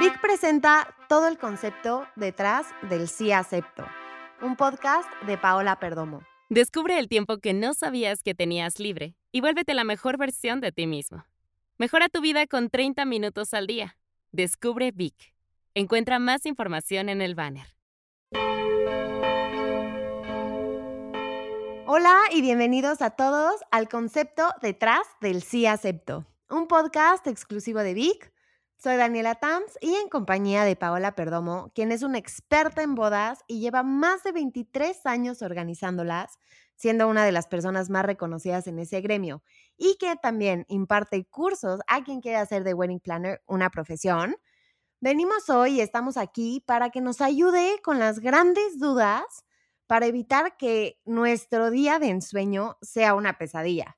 Vic presenta todo el concepto detrás del sí acepto, un podcast de Paola Perdomo. Descubre el tiempo que no sabías que tenías libre y vuélvete la mejor versión de ti mismo. Mejora tu vida con 30 minutos al día. Descubre Vic. Encuentra más información en el banner. Hola y bienvenidos a todos al concepto detrás del sí acepto, un podcast exclusivo de Vic. Soy Daniela Tams y en compañía de Paola Perdomo, quien es una experta en bodas y lleva más de 23 años organizándolas, siendo una de las personas más reconocidas en ese gremio y que también imparte cursos a quien quiere hacer de wedding planner una profesión. Venimos hoy y estamos aquí para que nos ayude con las grandes dudas para evitar que nuestro día de ensueño sea una pesadilla.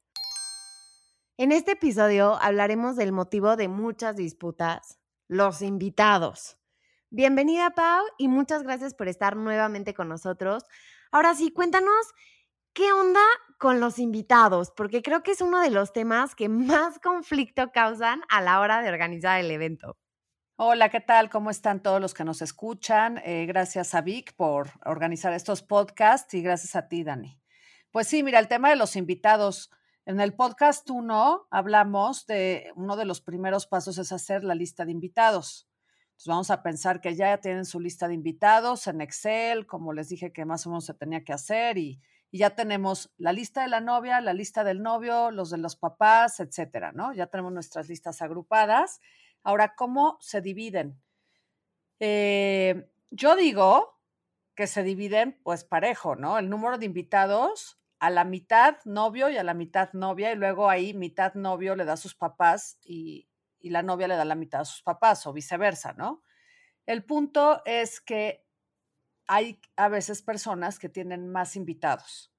En este episodio hablaremos del motivo de muchas disputas, los invitados. Bienvenida Pau y muchas gracias por estar nuevamente con nosotros. Ahora sí, cuéntanos qué onda con los invitados, porque creo que es uno de los temas que más conflicto causan a la hora de organizar el evento. Hola, ¿qué tal? ¿Cómo están todos los que nos escuchan? Eh, gracias a Vic por organizar estos podcasts y gracias a ti, Dani. Pues sí, mira, el tema de los invitados. En el podcast 1 hablamos de uno de los primeros pasos es hacer la lista de invitados. Entonces vamos a pensar que ya tienen su lista de invitados en Excel, como les dije que más o menos se tenía que hacer y, y ya tenemos la lista de la novia, la lista del novio, los de los papás, etcétera, ¿no? Ya tenemos nuestras listas agrupadas Ahora, ¿cómo se dividen? Eh, yo digo que se dividen pues parejo, ¿no? El número de invitados a la mitad novio y a la mitad novia, y luego ahí mitad novio le da a sus papás y, y la novia le da la mitad a sus papás o viceversa, ¿no? El punto es que hay a veces personas que tienen más invitados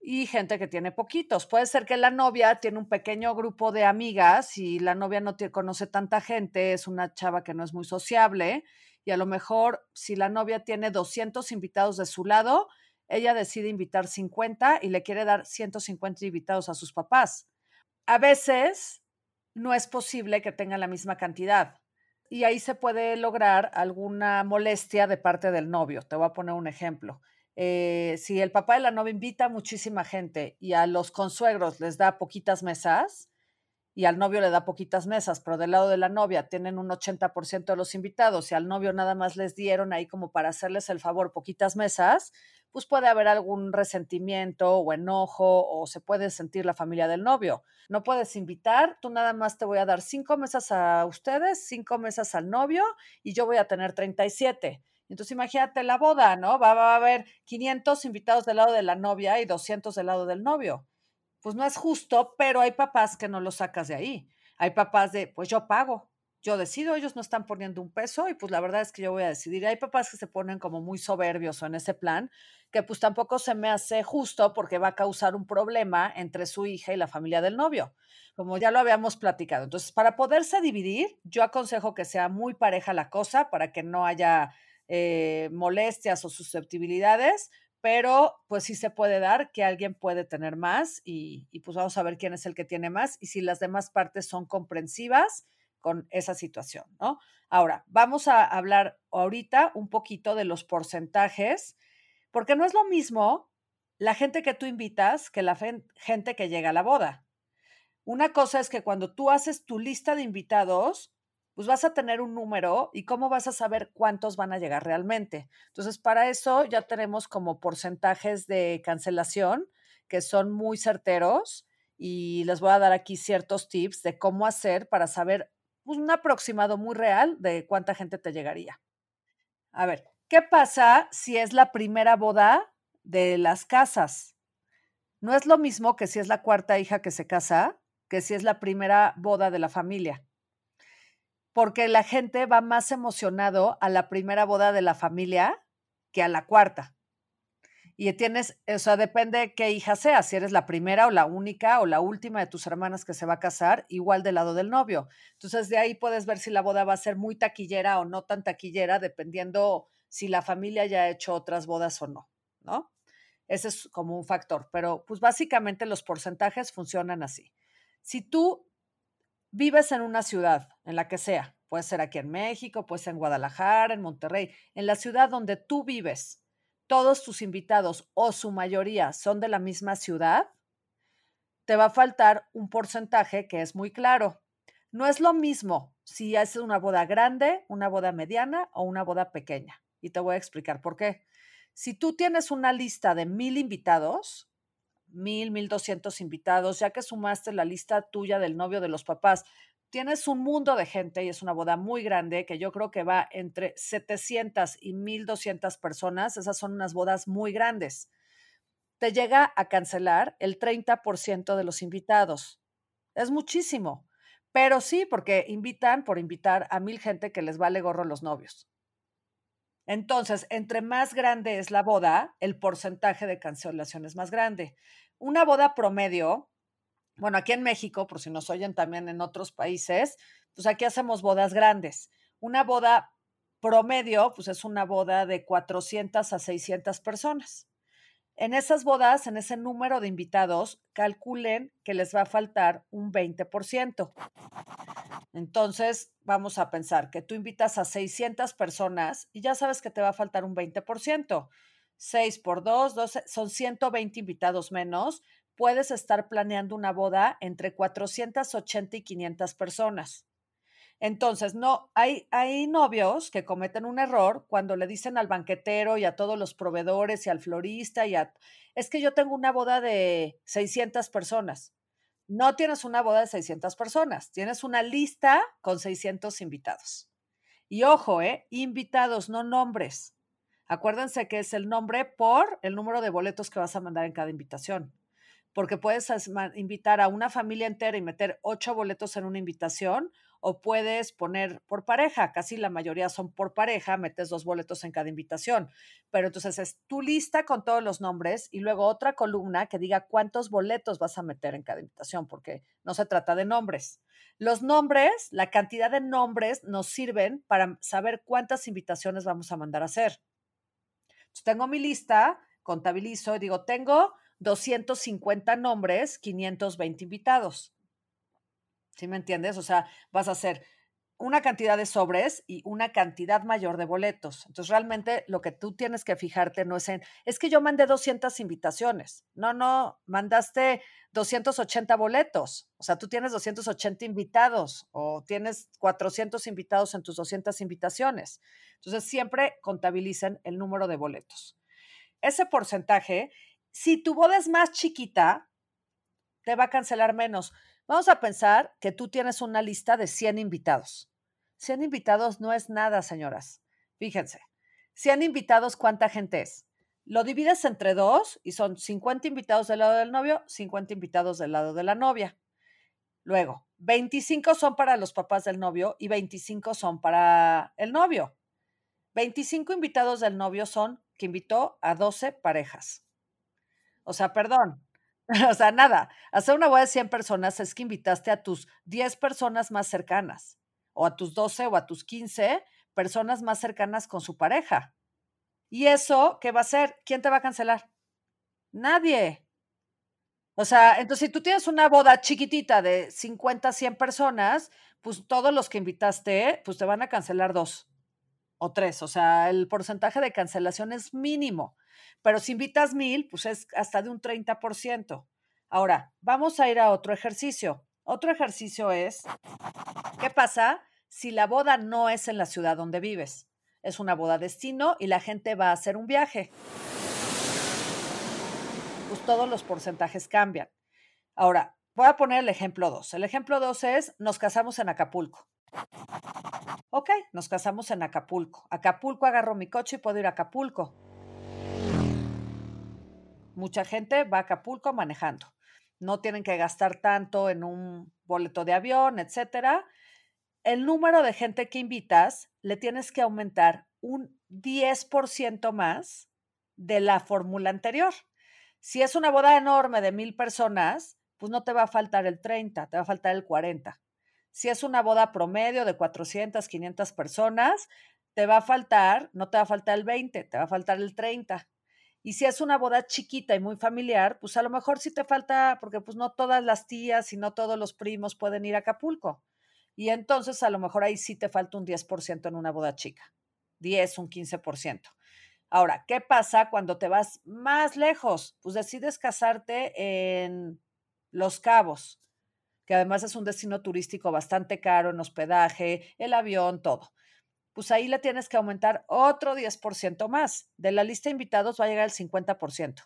y gente que tiene poquitos. Puede ser que la novia tiene un pequeño grupo de amigas y la novia no conoce tanta gente, es una chava que no es muy sociable y a lo mejor si la novia tiene 200 invitados de su lado, ella decide invitar 50 y le quiere dar 150 invitados a sus papás. A veces no es posible que tengan la misma cantidad y ahí se puede lograr alguna molestia de parte del novio. Te voy a poner un ejemplo eh, si el papá de la novia invita a muchísima gente y a los consuegros les da poquitas mesas y al novio le da poquitas mesas, pero del lado de la novia tienen un 80% de los invitados y al novio nada más les dieron ahí como para hacerles el favor poquitas mesas, pues puede haber algún resentimiento o enojo o se puede sentir la familia del novio. No puedes invitar, tú nada más te voy a dar cinco mesas a ustedes, cinco mesas al novio y yo voy a tener 37 entonces imagínate la boda, ¿no? Va, a haber 500 invitados del lado de la novia y 200 del lado del novio. Pues no es justo, pero hay papás que no los sacas de ahí. Hay papás de, pues yo pago, yo decido, ellos no están poniendo un peso y pues la verdad es que yo voy a decidir. Hay papás que se ponen como muy soberbios en ese plan, que pues tampoco se me hace justo porque va a causar un problema entre su hija y la familia del novio, como ya lo habíamos platicado. Entonces, para poderse dividir, yo aconsejo que sea muy pareja la cosa para que no haya eh, molestias o susceptibilidades, pero pues sí se puede dar que alguien puede tener más y, y, pues vamos a ver quién es el que tiene más y si las demás partes son comprensivas con esa situación, ¿no? Ahora, vamos a hablar ahorita un poquito de los porcentajes, porque no es lo mismo la gente que tú invitas que la gente que llega a la boda. Una cosa es que cuando tú haces tu lista de invitados, pues vas a tener un número y cómo vas a saber cuántos van a llegar realmente. Entonces, para eso ya tenemos como porcentajes de cancelación que son muy certeros y les voy a dar aquí ciertos tips de cómo hacer para saber pues, un aproximado muy real de cuánta gente te llegaría. A ver, ¿qué pasa si es la primera boda de las casas? No es lo mismo que si es la cuarta hija que se casa, que si es la primera boda de la familia porque la gente va más emocionado a la primera boda de la familia que a la cuarta. Y tienes, o sea, depende qué hija sea, si eres la primera o la única o la última de tus hermanas que se va a casar, igual del lado del novio. Entonces, de ahí puedes ver si la boda va a ser muy taquillera o no tan taquillera, dependiendo si la familia ya ha hecho otras bodas o no, ¿no? Ese es como un factor, pero pues básicamente los porcentajes funcionan así. Si tú vives en una ciudad, en la que sea, puede ser aquí en México, puede ser en Guadalajara, en Monterrey, en la ciudad donde tú vives, todos tus invitados o su mayoría son de la misma ciudad, te va a faltar un porcentaje que es muy claro. No es lo mismo si es una boda grande, una boda mediana o una boda pequeña. Y te voy a explicar por qué. Si tú tienes una lista de mil invitados, mil, mil doscientos invitados, ya que sumaste la lista tuya del novio de los papás, tienes un mundo de gente y es una boda muy grande que yo creo que va entre 700 y 1200 personas. Esas son unas bodas muy grandes. Te llega a cancelar el 30% de los invitados. Es muchísimo. Pero sí, porque invitan por invitar a mil gente que les vale gorro los novios. Entonces, entre más grande es la boda, el porcentaje de cancelación es más grande. Una boda promedio, bueno, aquí en México, por si nos oyen también en otros países, pues aquí hacemos bodas grandes. Una boda promedio, pues es una boda de 400 a 600 personas. En esas bodas, en ese número de invitados, calculen que les va a faltar un 20%. Entonces, vamos a pensar que tú invitas a 600 personas y ya sabes que te va a faltar un 20%. 6 por 2, 12, son 120 invitados menos. Puedes estar planeando una boda entre 480 y 500 personas. Entonces, no, hay, hay novios que cometen un error cuando le dicen al banquetero y a todos los proveedores y al florista y a, es que yo tengo una boda de 600 personas. No tienes una boda de 600 personas, tienes una lista con 600 invitados. Y ojo, ¿eh? Invitados, no nombres. Acuérdense que es el nombre por el número de boletos que vas a mandar en cada invitación porque puedes invitar a una familia entera y meter ocho boletos en una invitación o puedes poner por pareja, casi la mayoría son por pareja, metes dos boletos en cada invitación, pero entonces es tu lista con todos los nombres y luego otra columna que diga cuántos boletos vas a meter en cada invitación, porque no se trata de nombres. Los nombres, la cantidad de nombres nos sirven para saber cuántas invitaciones vamos a mandar a hacer. Entonces, tengo mi lista, contabilizo y digo, tengo 250 nombres, 520 invitados. ¿Sí me entiendes? O sea, vas a hacer una cantidad de sobres y una cantidad mayor de boletos. Entonces, realmente lo que tú tienes que fijarte no es en, es que yo mandé 200 invitaciones. No, no, mandaste 280 boletos. O sea, tú tienes 280 invitados o tienes 400 invitados en tus 200 invitaciones. Entonces, siempre contabilicen el número de boletos. Ese porcentaje, si tu boda es más chiquita, te va a cancelar menos. Vamos a pensar que tú tienes una lista de 100 invitados. 100 invitados no es nada, señoras. Fíjense, 100 invitados, ¿cuánta gente es? Lo divides entre dos y son 50 invitados del lado del novio, 50 invitados del lado de la novia. Luego, 25 son para los papás del novio y 25 son para el novio. 25 invitados del novio son que invitó a 12 parejas. O sea, perdón, o sea, nada, hacer una boda de 100 personas es que invitaste a tus 10 personas más cercanas, o a tus 12 o a tus 15 personas más cercanas con su pareja. ¿Y eso qué va a ser? ¿Quién te va a cancelar? Nadie. O sea, entonces si tú tienes una boda chiquitita de 50, 100 personas, pues todos los que invitaste, pues te van a cancelar dos o tres. O sea, el porcentaje de cancelación es mínimo. Pero si invitas mil, pues es hasta de un 30%. Ahora, vamos a ir a otro ejercicio. Otro ejercicio es, ¿qué pasa si la boda no es en la ciudad donde vives? Es una boda destino y la gente va a hacer un viaje. Pues todos los porcentajes cambian. Ahora, voy a poner el ejemplo 2. El ejemplo 2 es, nos casamos en Acapulco. Ok, nos casamos en Acapulco. Acapulco agarro mi coche y puedo ir a Acapulco. Mucha gente va a Acapulco manejando. No tienen que gastar tanto en un boleto de avión, etcétera. El número de gente que invitas le tienes que aumentar un 10% más de la fórmula anterior. Si es una boda enorme de mil personas, pues no te va a faltar el 30, te va a faltar el 40. Si es una boda promedio de 400, 500 personas, te va a faltar, no te va a faltar el 20, te va a faltar el 30. Y si es una boda chiquita y muy familiar, pues a lo mejor sí te falta, porque pues no todas las tías y no todos los primos pueden ir a Acapulco. Y entonces a lo mejor ahí sí te falta un 10% en una boda chica. 10, un 15%. Ahora, ¿qué pasa cuando te vas más lejos? Pues decides casarte en Los Cabos, que además es un destino turístico bastante caro en hospedaje, el avión, todo pues ahí le tienes que aumentar otro 10% más. De la lista de invitados va a llegar el 50%,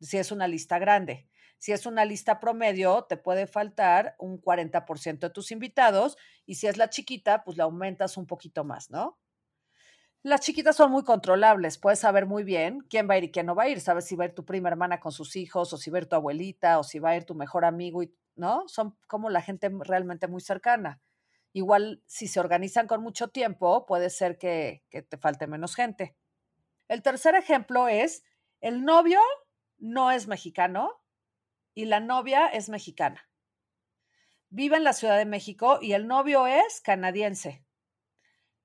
si es una lista grande. Si es una lista promedio, te puede faltar un 40% de tus invitados y si es la chiquita, pues la aumentas un poquito más, ¿no? Las chiquitas son muy controlables, puedes saber muy bien quién va a ir y quién no va a ir. Sabes si va a ir tu prima hermana con sus hijos, o si va a ir tu abuelita, o si va a ir tu mejor amigo, ¿no? Son como la gente realmente muy cercana. Igual si se organizan con mucho tiempo, puede ser que, te falte menos gente. El tercer ejemplo es, el novio no es mexicano y la novia es mexicana. Vive en la Ciudad de México y el novio es canadiense.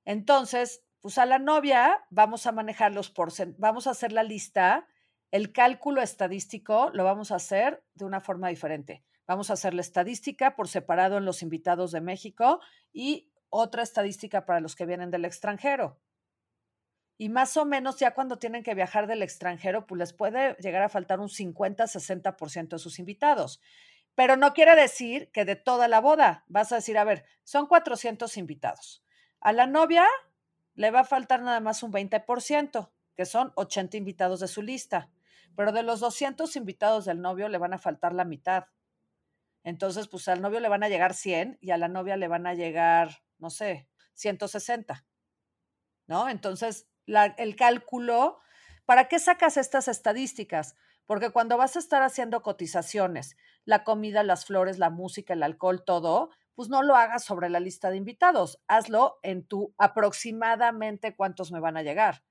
Entonces, pues a la novia vamos a manejar los porcentajes, vamos a hacer la lista, el cálculo estadístico lo vamos a hacer de una forma diferente. Vamos a hacer la estadística por separado en los invitados de México y otra estadística para los que vienen del extranjero. Y más o menos ya cuando tienen que viajar del extranjero, pues les puede llegar a faltar un 50-60% de sus invitados. Pero no quiere decir que de toda la boda. Vas a decir, a ver, son 400 invitados. A la novia le va a faltar nada más un 20%, que son 80 invitados de su lista. Pero de los 200 invitados del novio le van a faltar la mitad. Entonces, pues al novio le van a llegar 100 y a la novia le van a llegar, no sé, 160. ¿No? Entonces, el cálculo, ¿para qué sacas estas estadísticas? Porque cuando vas a estar haciendo cotizaciones, la comida, las flores, la música, el alcohol, todo, pues no lo hagas sobre la lista de invitados, hazlo en tu aproximadamente cuántos me van a llegar.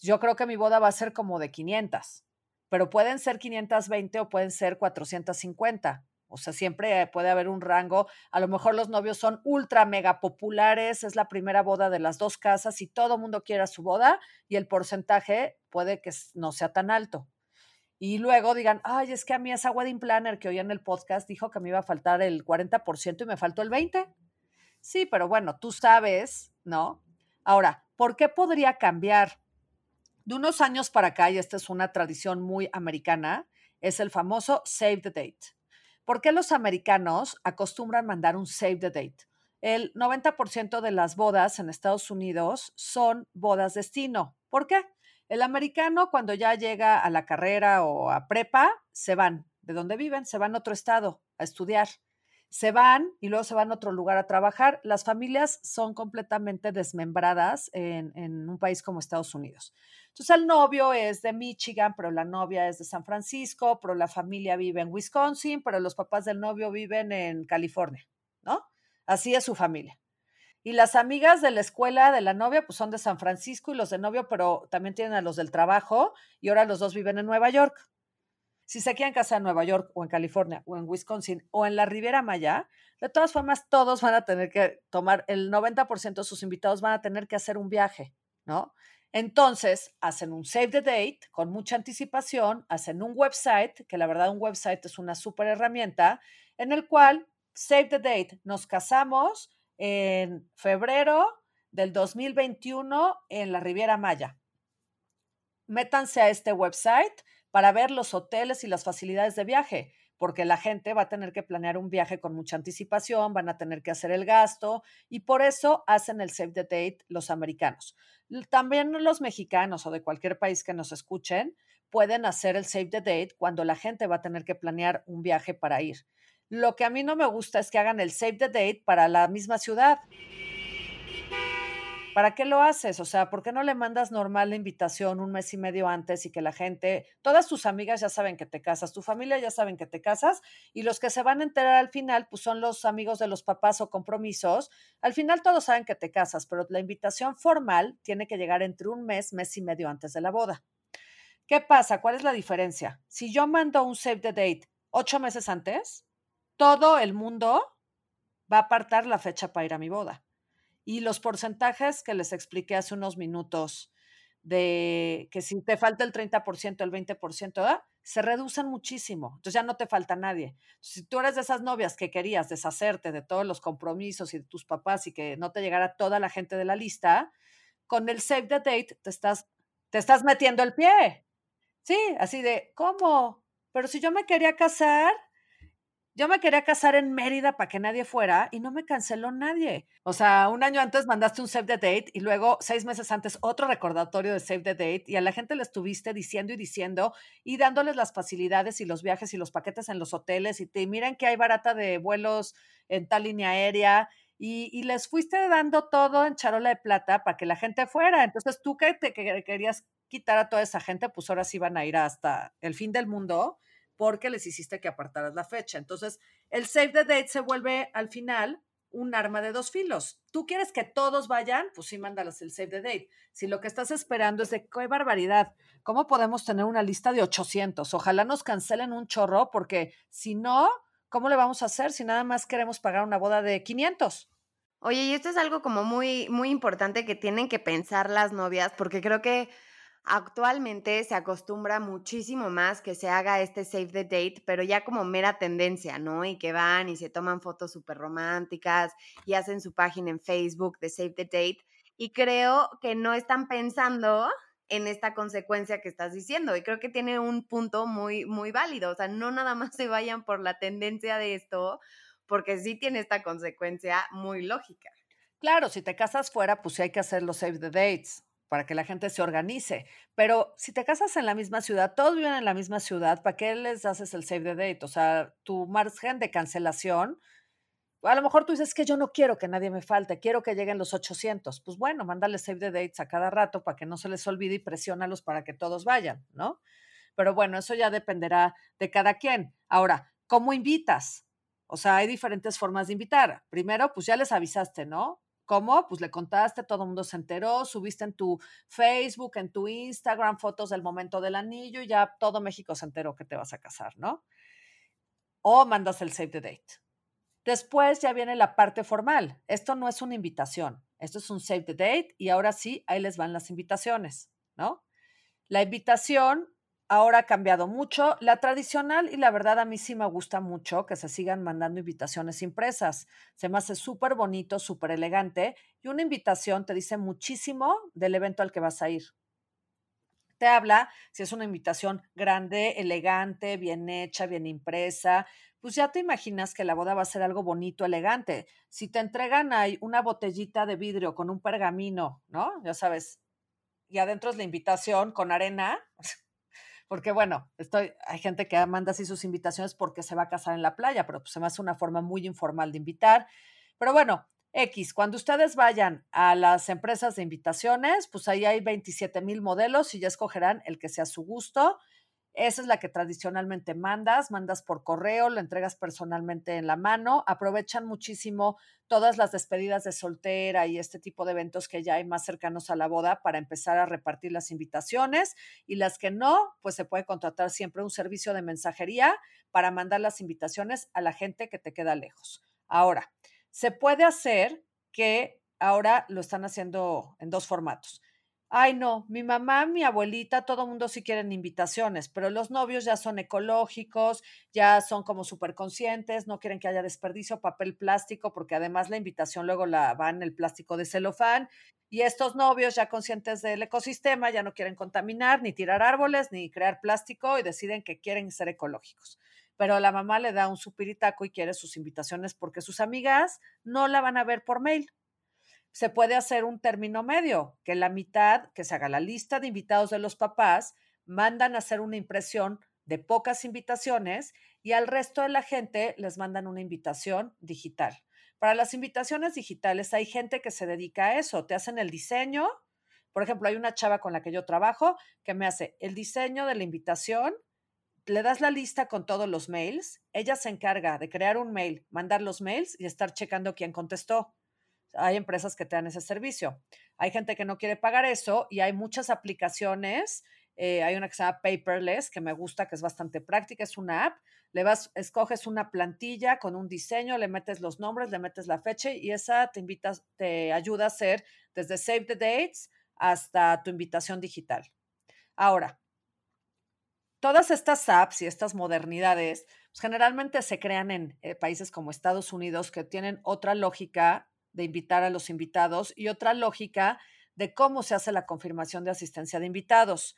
Yo creo que mi boda va a ser como de 500, pero pueden ser 520 o pueden ser 450. O sea, siempre puede haber un rango. A lo mejor los novios son ultra mega populares, es la primera boda de las dos casas y todo mundo quiere su boda y el porcentaje puede que no sea tan alto. Y luego digan, ay, es que a mí esa wedding planner que hoy en el podcast dijo que me iba a faltar el 40% y me faltó el 20%. Sí, pero bueno, tú sabes, ¿no? Ahora, ¿por qué podría cambiar? De unos años para acá, y esta es una tradición muy americana, es el famoso save the date. ¿Por qué los americanos acostumbran mandar un save the date? El 90% de las bodas en Estados Unidos son bodas destino. ¿Por qué? El americano cuando ya llega a la carrera o a prepa, se van. ¿De dónde viven? Se van a otro estado a estudiar. Se van y luego se van a otro lugar a trabajar. Las familias son completamente desmembradas en, un país como Estados Unidos. Entonces el novio es de Michigan, pero la novia es de San Francisco, pero la familia vive en Wisconsin, pero los papás del novio viven en California, ¿no? Así es su familia. Y las amigas de la escuela de la novia, pues son de San Francisco y los de novio, pero también tienen a los del trabajo y ahora los dos viven en Nueva York. Si se quieren casar en Nueva York o en California o en Wisconsin o en la Riviera Maya, de todas formas todos van a tener que tomar, el 90% de sus invitados van a tener que hacer un viaje, ¿no? Entonces, hacen un save the date con mucha anticipación, hacen un website, que la verdad un website es una súper herramienta, en el cual, save the date, nos casamos en febrero del 2021 en la Riviera Maya. Métanse a este website para ver los hoteles y las facilidades de viaje porque la gente va a tener que planear un viaje con mucha anticipación, van a tener que hacer el gasto y por eso hacen el save the date los americanos. También los mexicanos o de cualquier país que nos escuchen pueden hacer el save the date cuando la gente va a tener que planear un viaje para ir. Lo que a mí no me gusta es que hagan el save the date para la misma ciudad. ¿Para qué lo haces? O sea, ¿por qué no le mandas normal la invitación un mes y medio antes y que la gente, todas tus amigas ya saben que te casas, tu familia ya saben que te casas y los que se van a enterar al final, pues son los amigos de los papás o compromisos. Al final todos saben que te casas, pero la invitación formal tiene que llegar entre un mes, mes y medio antes de la boda. ¿Qué pasa? ¿Cuál es la diferencia? Si yo mando un save the date ocho meses antes, todo el mundo va a apartar la fecha para ir a mi boda. Y los porcentajes que les expliqué hace unos minutos de que si te falta el 30%, el 20%, se reducen muchísimo. Entonces ya no te falta nadie. Si tú eres de esas novias que querías deshacerte de todos los compromisos y de tus papás y que no te llegara toda la gente de la lista, con el save the date te estás, te estás metiendo el pie. Sí, así de, ¿cómo? Pero si yo me quería casar, yo me quería casar en Mérida para que nadie fuera y no me canceló nadie. O sea, un año antes mandaste un save the date y luego seis meses antes otro recordatorio de save the date y a la gente le estuviste diciendo y diciendo y dándoles las facilidades y los viajes y los paquetes en los hoteles y te miren que hay barata de vuelos en tal línea aérea y, les fuiste dando todo en charola de plata para que la gente fuera. Entonces tú que te que querías quitar a toda esa gente, pues ahora sí van a ir hasta el fin del mundo porque les hiciste que apartaras la fecha. Entonces, el save the date se vuelve al final un arma de dos filos. ¿Tú quieres que todos vayan? Pues sí, mándalas el save the date. Si lo que estás esperando es de qué barbaridad, ¿cómo podemos tener una lista de 800? Ojalá nos cancelen un chorro porque si no, ¿cómo le vamos a hacer si nada más queremos pagar una boda de 500? Oye, y esto es algo como muy, muy importante que tienen que pensar las novias, porque creo que Actualmente se acostumbra muchísimo más que se haga este save the date, pero ya como mera tendencia, ¿no? Y que van y se toman fotos súper románticas y hacen su página en Facebook de save the date. Y creo que no están pensando en esta consecuencia que estás diciendo. Y creo que tiene un punto muy, muy válido. O sea, no nada más se vayan por la tendencia de esto, porque sí tiene esta consecuencia muy lógica. Claro, si te casas fuera, pues sí hay que hacer los save the dates para que la gente se organice. Pero si te casas en la misma ciudad, todos viven en la misma ciudad, ¿para qué les haces el save the date? O sea, tu margen de cancelación, a lo mejor tú dices que yo no quiero que nadie me falte, quiero que lleguen los 800. Pues bueno, mándale save the dates a cada rato para que no se les olvide y presiónalos para que todos vayan, ¿no? Pero bueno, eso ya dependerá de cada quien. Ahora, ¿cómo invitas? O sea, hay diferentes formas de invitar. Primero, pues ya les avisaste, ¿no? ¿Cómo? Pues le contaste, todo el mundo se enteró, subiste en tu Facebook, en tu Instagram fotos del momento del anillo y ya todo México se enteró que te vas a casar, ¿no? O mandas el save the date. Después ya viene la parte formal. Esto no es una invitación, esto es un save the date y ahora sí, ahí les van las invitaciones, ¿no? La invitación ahora ha cambiado mucho. La tradicional y la verdad a mí sí me gusta mucho que se sigan mandando invitaciones impresas. Se me hace súper bonito, súper elegante y una invitación te dice muchísimo del evento al que vas a ir. Te habla si es una invitación grande, elegante, bien hecha, bien impresa, pues ya te imaginas que la boda va a ser algo bonito, elegante. Si te entregan ahí una botellita de vidrio con un pergamino, ¿no? Ya sabes, y adentro es la invitación con arena, porque bueno, estoy, hay gente que manda así sus invitaciones porque se va a casar en la playa, pero pues se me hace una forma muy informal de invitar. Pero bueno, X, cuando ustedes vayan a las empresas de invitaciones, pues ahí hay 27 mil modelos y ya escogerán el que sea su gusto. Esa es la que tradicionalmente mandas, mandas por correo, lo entregas personalmente en la mano. Aprovechan muchísimo todas las despedidas de soltera y este tipo de eventos que ya hay más cercanos a la boda para empezar a repartir las invitaciones y las que no, pues se puede contratar siempre un servicio de mensajería para mandar las invitaciones a la gente que te queda lejos. Ahora, se puede hacer que ahora lo están haciendo en dos formatos ay no, mi mamá, mi abuelita, todo mundo sí quieren invitaciones, pero los novios ya son ecológicos, ya son como súper conscientes, no quieren que haya desperdicio, papel plástico, porque además la invitación luego la va en el plástico de celofán. Y estos novios ya conscientes del ecosistema ya no quieren contaminar, ni tirar árboles, ni crear plástico y deciden que quieren ser ecológicos. Pero la mamá le da un supiritaco y quiere sus invitaciones porque sus amigas no la van a ver por mail se puede hacer un término medio, que la mitad, que se haga la lista de invitados de los papás, mandan a hacer una impresión de pocas invitaciones y al resto de la gente les mandan una invitación digital. Para las invitaciones digitales hay gente que se dedica a eso, te hacen el diseño. Por ejemplo, hay una chava con la que yo trabajo que me hace el diseño de la invitación, le das la lista con todos los mails, ella se encarga de crear un mail, mandar los mails y estar checando quién contestó hay empresas que te dan ese servicio. Hay gente que no quiere pagar eso y hay muchas aplicaciones. Eh, hay una que se llama Paperless, que me gusta, que es bastante práctica, es una app. Le vas, escoges una plantilla con un diseño, le metes los nombres, le metes la fecha y esa te invita, te ayuda a hacer desde Save the Dates hasta tu invitación digital. Ahora, todas estas apps y estas modernidades pues, generalmente se crean en eh, países como Estados Unidos que tienen otra lógica de invitar a los invitados y otra lógica de cómo se hace la confirmación de asistencia de invitados.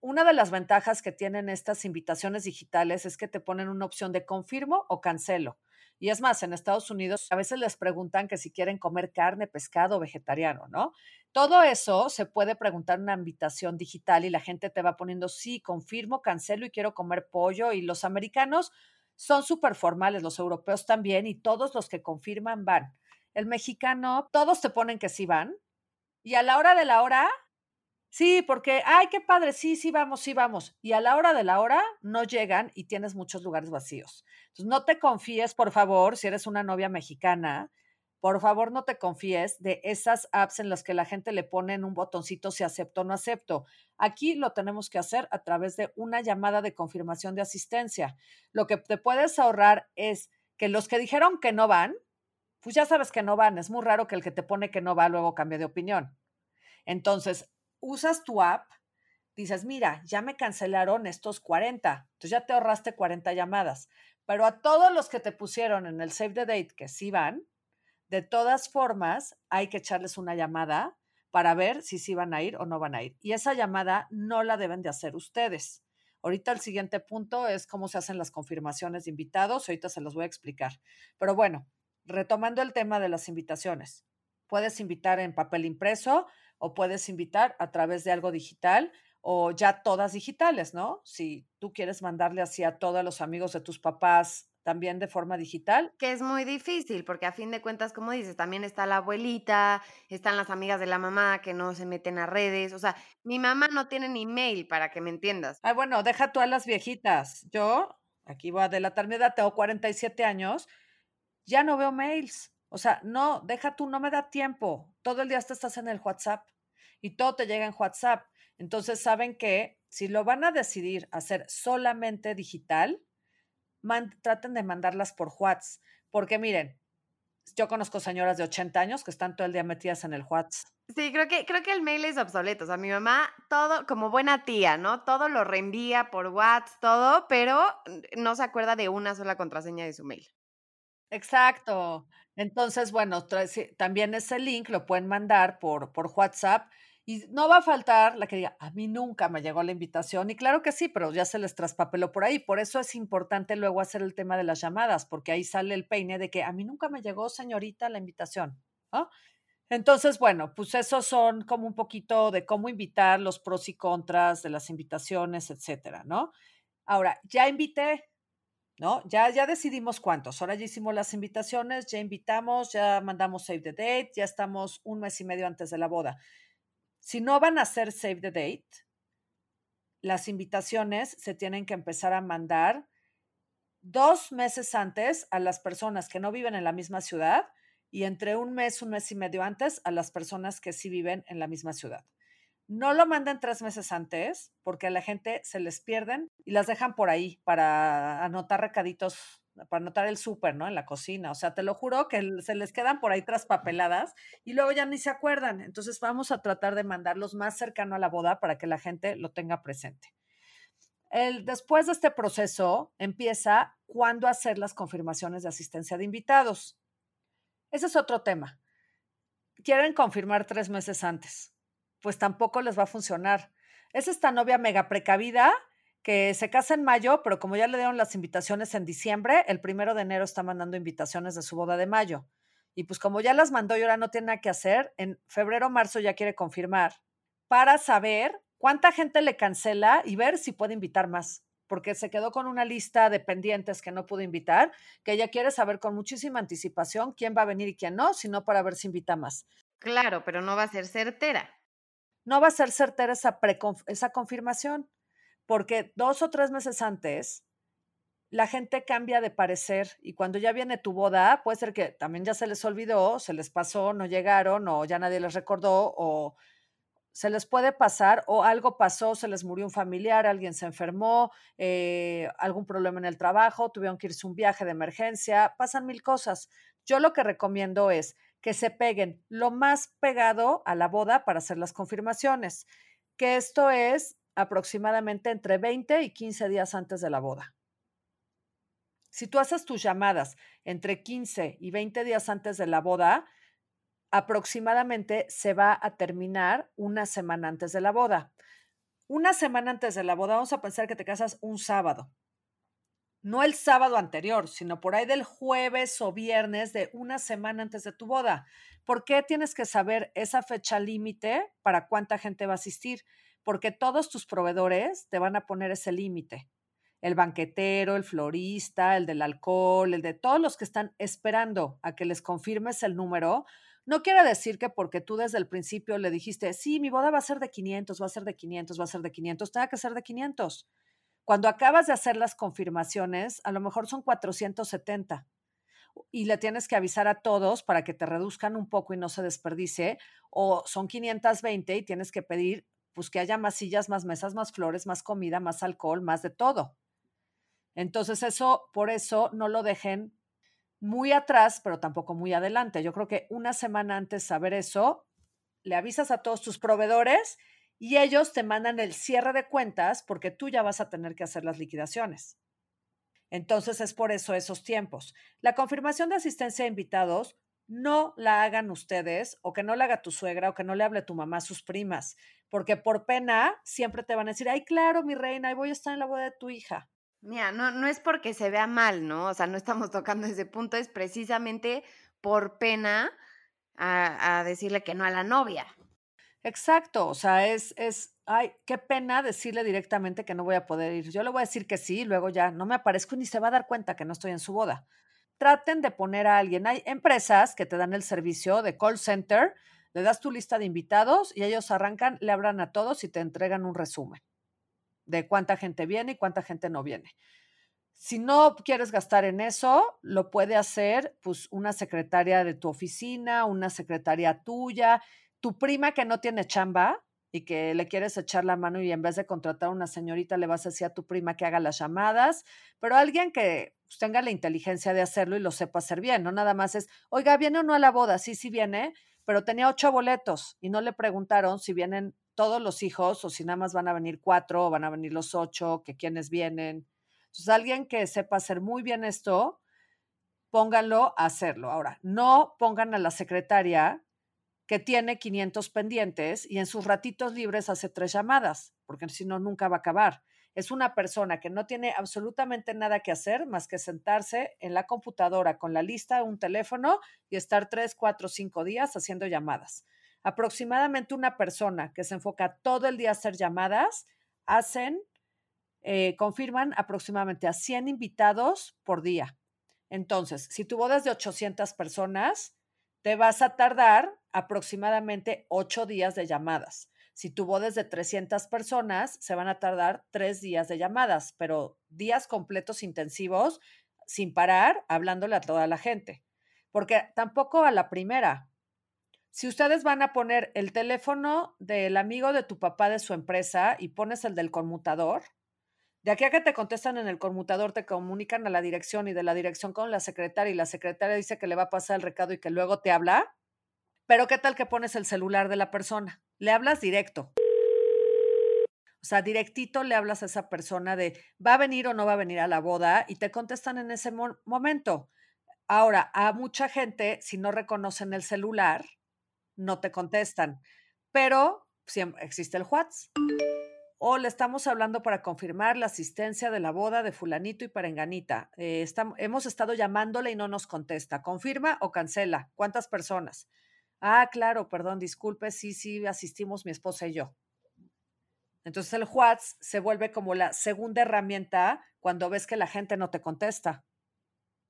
Una de las ventajas que tienen estas invitaciones digitales es que te ponen una opción de confirmo o cancelo. Y es más, en Estados Unidos a veces les preguntan que si quieren comer carne, pescado o vegetariano, ¿no? Todo eso se puede preguntar en una invitación digital y la gente te va poniendo sí, confirmo, cancelo y quiero comer pollo. Y los americanos son súper formales, los europeos también, y todos los que confirman van. El mexicano, todos te ponen que sí van. Y a la hora de la hora, Sí, porque, ay, qué padre, sí, sí, vamos, sí, vamos. Y a la hora de la hora no llegan y tienes muchos lugares vacíos. Entonces, no te confíes, por favor, si eres una novia mexicana, por favor, no te confíes de esas apps en las que la gente le pone en un botoncito si acepto o no acepto. Aquí lo tenemos que hacer a través de una llamada de confirmación de asistencia. Lo que te puedes ahorrar es que los que dijeron que no van, pues ya sabes que no van. Es muy raro que el que te pone que no va luego cambie de opinión. Entonces, usas tu app, dices, mira, ya me cancelaron estos 40, entonces ya te ahorraste 40 llamadas, pero a todos los que te pusieron en el Save the Date que sí van, de todas formas hay que echarles una llamada para ver si sí van a ir o no van a ir. Y esa llamada no la deben de hacer ustedes. Ahorita el siguiente punto es cómo se hacen las confirmaciones de invitados. Ahorita se los voy a explicar. Pero bueno, retomando el tema de las invitaciones. Puedes invitar en papel impreso, o puedes invitar a través de algo digital o ya todas digitales, ¿no? Si tú quieres mandarle así a todos los amigos de tus papás también de forma digital. Que es muy difícil, porque a fin de cuentas, como dices, también está la abuelita, están las amigas de la mamá que no se meten a redes. O sea, mi mamá no tiene ni mail para que me entiendas. Ah, bueno, deja tú a las viejitas. Yo, aquí voy a delatar mi edad, tengo 47 años, ya no veo mails. O sea, no, deja tú, no me da tiempo. Todo el día estás en el WhatsApp y todo te llega en WhatsApp. Entonces saben que si lo van a decidir hacer solamente digital, traten de mandarlas por WhatsApp. Porque miren, yo conozco señoras de 80 años que están todo el día metidas en el WhatsApp. Sí, creo que, creo que el mail es obsoleto. O sea, mi mamá, todo, como buena tía, ¿no? Todo lo reenvía por WhatsApp, todo, pero no se acuerda de una sola contraseña de su mail. Exacto. Entonces, bueno, también ese link lo pueden mandar por, por WhatsApp y no va a faltar la que diga, a mí nunca me llegó la invitación. Y claro que sí, pero ya se les traspapeló por ahí. Por eso es importante luego hacer el tema de las llamadas, porque ahí sale el peine de que a mí nunca me llegó, señorita, la invitación. Entonces, bueno, pues esos son como un poquito de cómo invitar, los pros y contras de las invitaciones, etcétera, ¿no? Ahora, ya invité, ¿no? Ya, ya decidimos cuántos. Ahora ya hicimos las invitaciones, ya invitamos, ya mandamos save the date, ya estamos un mes y medio antes de la boda. Si no van a hacer save the date, las invitaciones se tienen que empezar a mandar dos meses antes a las personas que no viven en la misma ciudad y entre un mes, un mes y medio antes a las personas que sí viven en la misma ciudad. No lo manden tres meses antes porque a la gente se les pierden y las dejan por ahí para anotar recaditos, para anotar el súper, ¿no? En la cocina. O sea, te lo juro que se les quedan por ahí traspapeladas y luego ya ni se acuerdan. Entonces vamos a tratar de mandarlos más cercano a la boda para que la gente lo tenga presente. Después de este proceso empieza cuándo hacer las confirmaciones de asistencia de invitados. Ese es otro tema. Quieren confirmar tres meses antes pues tampoco les va a funcionar. Es esta novia mega precavida que se casa en mayo, pero como ya le dieron las invitaciones en diciembre, el primero de enero está mandando invitaciones de su boda de mayo. Y pues como ya las mandó y ahora no tiene nada que hacer, en febrero o marzo ya quiere confirmar para saber cuánta gente le cancela y ver si puede invitar más, porque se quedó con una lista de pendientes que no pudo invitar, que ella quiere saber con muchísima anticipación quién va a venir y quién no, sino para ver si invita más. Claro, pero no va a ser certera no va a ser certera esa, esa confirmación, porque dos o tres meses antes la gente cambia de parecer y cuando ya viene tu boda, puede ser que también ya se les olvidó, se les pasó, no llegaron o ya nadie les recordó o se les puede pasar o algo pasó, se les murió un familiar, alguien se enfermó, eh, algún problema en el trabajo, tuvieron que irse un viaje de emergencia, pasan mil cosas. Yo lo que recomiendo es que se peguen lo más pegado a la boda para hacer las confirmaciones, que esto es aproximadamente entre 20 y 15 días antes de la boda. Si tú haces tus llamadas entre 15 y 20 días antes de la boda, aproximadamente se va a terminar una semana antes de la boda. Una semana antes de la boda, vamos a pensar que te casas un sábado. No el sábado anterior, sino por ahí del jueves o viernes de una semana antes de tu boda. ¿Por qué tienes que saber esa fecha límite para cuánta gente va a asistir? Porque todos tus proveedores te van a poner ese límite. El banquetero, el florista, el del alcohol, el de todos los que están esperando a que les confirmes el número, no quiere decir que porque tú desde el principio le dijiste, sí, mi boda va a ser de 500, va a ser de 500, va a ser de 500, tenga que ser de 500. Cuando acabas de hacer las confirmaciones, a lo mejor son 470 y le tienes que avisar a todos para que te reduzcan un poco y no se desperdicie, o son 520 y tienes que pedir pues que haya más sillas, más mesas, más flores, más comida, más alcohol, más de todo. Entonces eso, por eso no lo dejen muy atrás, pero tampoco muy adelante. Yo creo que una semana antes de saber eso, le avisas a todos tus proveedores y ellos te mandan el cierre de cuentas porque tú ya vas a tener que hacer las liquidaciones. Entonces es por eso esos tiempos. La confirmación de asistencia a invitados no la hagan ustedes o que no la haga tu suegra o que no le hable tu mamá a sus primas, porque por pena siempre te van a decir, ay, claro, mi reina, ahí voy a estar en la boda de tu hija. Mira, no, no es porque se vea mal, ¿no? O sea, no estamos tocando ese punto, es precisamente por pena a, decirle que no a la novia. Exacto, o sea, es, es, ay, qué pena decirle directamente que no voy a poder ir. Yo le voy a decir que sí, luego ya no me aparezco ni se va a dar cuenta que no estoy en su boda. Traten de poner a alguien. Hay empresas que te dan el servicio de call center, le das tu lista de invitados y ellos arrancan, le hablan a todos y te entregan un resumen de cuánta gente viene y cuánta gente no viene. Si no quieres gastar en eso, lo puede hacer pues una secretaria de tu oficina, una secretaria tuya, tu prima que no tiene chamba y que le quieres echar la mano y en vez de contratar a una señorita le vas a decir a tu prima que haga las llamadas, pero alguien que pues, tenga la inteligencia de hacerlo y lo sepa hacer bien, no nada más es, oiga, ¿viene o no a la boda? Sí, sí viene, pero tenía ocho boletos y no le preguntaron si vienen todos los hijos o si nada más van a venir cuatro o van a venir los ocho, que quienes vienen. Entonces, alguien que sepa hacer muy bien esto, pónganlo a hacerlo. Ahora, no pongan a la secretaria que tiene 500 pendientes y en sus ratitos libres hace tres llamadas, porque si no, nunca va a acabar. Es una persona que no tiene absolutamente nada que hacer más que sentarse en la computadora con la lista, un teléfono y estar tres, cuatro, cinco días haciendo llamadas aproximadamente una persona que se enfoca todo el día a hacer llamadas, hacen, eh, confirman aproximadamente a 100 invitados por día. Entonces, si tu boda es de 800 personas, te vas a tardar aproximadamente 8 días de llamadas. Si tu boda es de 300 personas, se van a tardar 3 días de llamadas, pero días completos intensivos, sin parar, hablándole a toda la gente. Porque tampoco a la primera, si ustedes van a poner el teléfono del amigo de tu papá de su empresa y pones el del conmutador, de aquí a que te contestan en el conmutador, te comunican a la dirección y de la dirección con la secretaria y la secretaria dice que le va a pasar el recado y que luego te habla. Pero ¿qué tal que pones el celular de la persona? Le hablas directo. O sea, directito le hablas a esa persona de va a venir o no va a venir a la boda y te contestan en ese momento. Ahora, a mucha gente, si no reconocen el celular, no te contestan, pero siempre existe el WhatsApp. O le estamos hablando para confirmar la asistencia de la boda de fulanito y parenganita. Eh, hemos estado llamándole y no nos contesta. ¿Confirma o cancela? ¿Cuántas personas? Ah, claro, perdón, disculpe, sí, sí, asistimos mi esposa y yo. Entonces el WhatsApp se vuelve como la segunda herramienta cuando ves que la gente no te contesta.